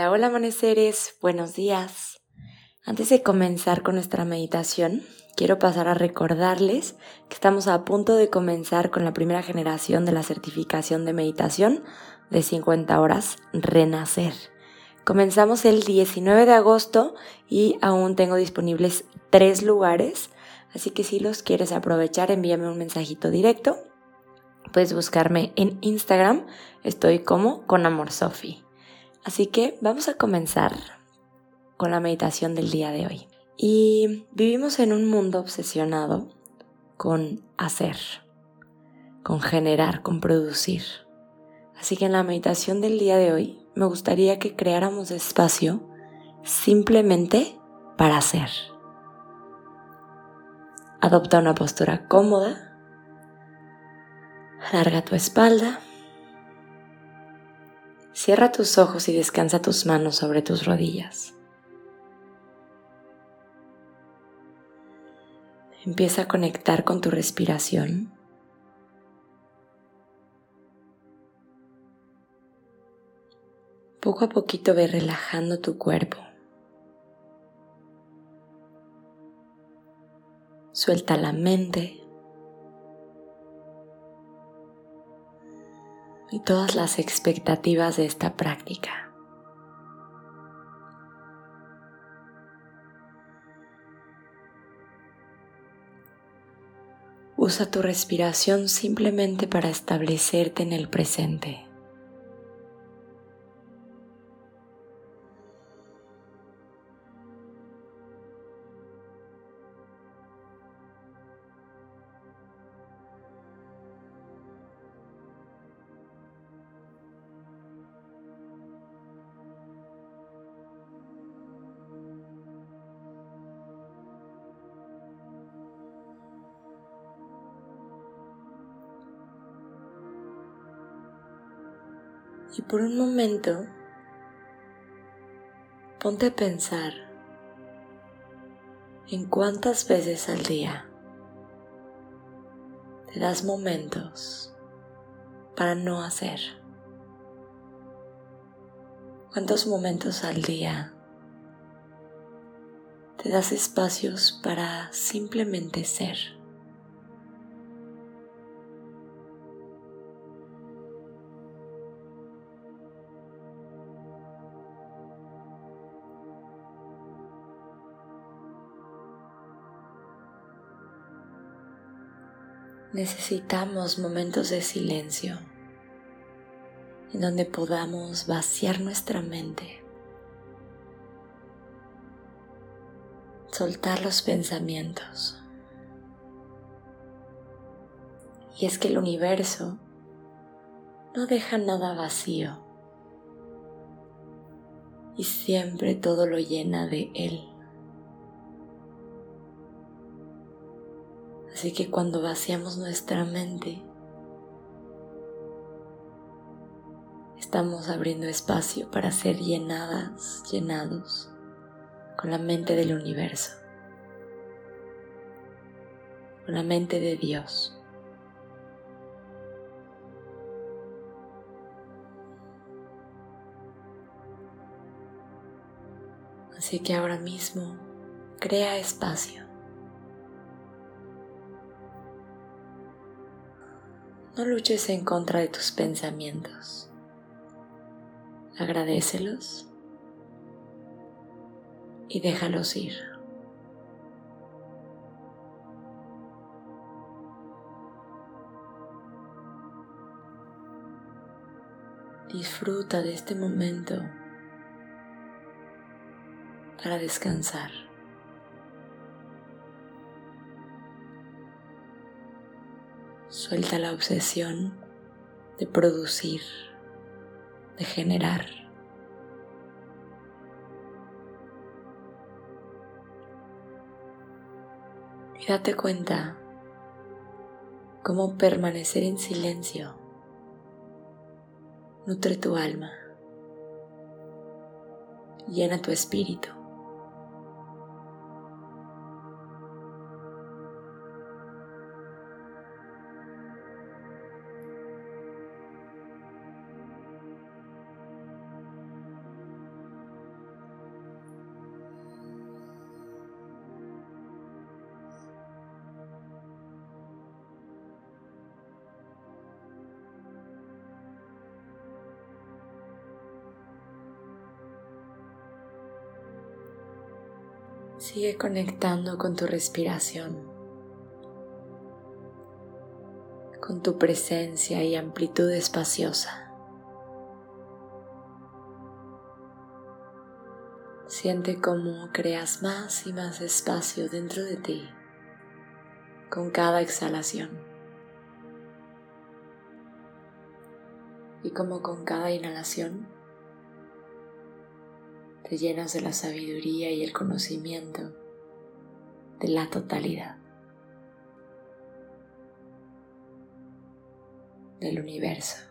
Hola, hola amaneceres, buenos días. Antes de comenzar con nuestra meditación, quiero pasar a recordarles que estamos a punto de comenzar con la primera generación de la certificación de meditación de 50 horas Renacer. Comenzamos el 19 de agosto y aún tengo disponibles tres lugares, así que si los quieres aprovechar, envíame un mensajito directo. Puedes buscarme en Instagram, estoy como con Amor Sofi. Así que vamos a comenzar con la meditación del día de hoy. Y vivimos en un mundo obsesionado con hacer, con generar, con producir. Así que en la meditación del día de hoy me gustaría que creáramos espacio simplemente para hacer. Adopta una postura cómoda, alarga tu espalda Cierra tus ojos y descansa tus manos sobre tus rodillas. Empieza a conectar con tu respiración. Poco a poquito ve relajando tu cuerpo. Suelta la mente. Y todas las expectativas de esta práctica. Usa tu respiración simplemente para establecerte en el presente. Y por un momento, ponte a pensar en cuántas veces al día te das momentos para no hacer. ¿Cuántos momentos al día te das espacios para simplemente ser? Necesitamos momentos de silencio en donde podamos vaciar nuestra mente, soltar los pensamientos. Y es que el universo no deja nada vacío y siempre todo lo llena de él. Así que cuando vaciamos nuestra mente, estamos abriendo espacio para ser llenadas, llenados con la mente del universo, con la mente de Dios. Así que ahora mismo crea espacio No luches en contra de tus pensamientos. Agradecelos y déjalos ir. Disfruta de este momento para descansar. Suelta la obsesión de producir, de generar. Y date cuenta cómo permanecer en silencio nutre tu alma, llena tu espíritu. Sigue conectando con tu respiración, con tu presencia y amplitud espaciosa. Siente cómo creas más y más espacio dentro de ti con cada exhalación. Y como con cada inhalación te llenas de la sabiduría y el conocimiento de la totalidad del universo.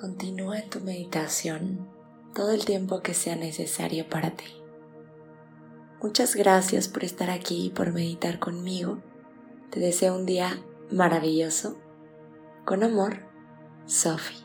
Continúa en tu meditación todo el tiempo que sea necesario para ti. Muchas gracias por estar aquí y por meditar conmigo. Te deseo un día maravilloso. Con amor, Sophie.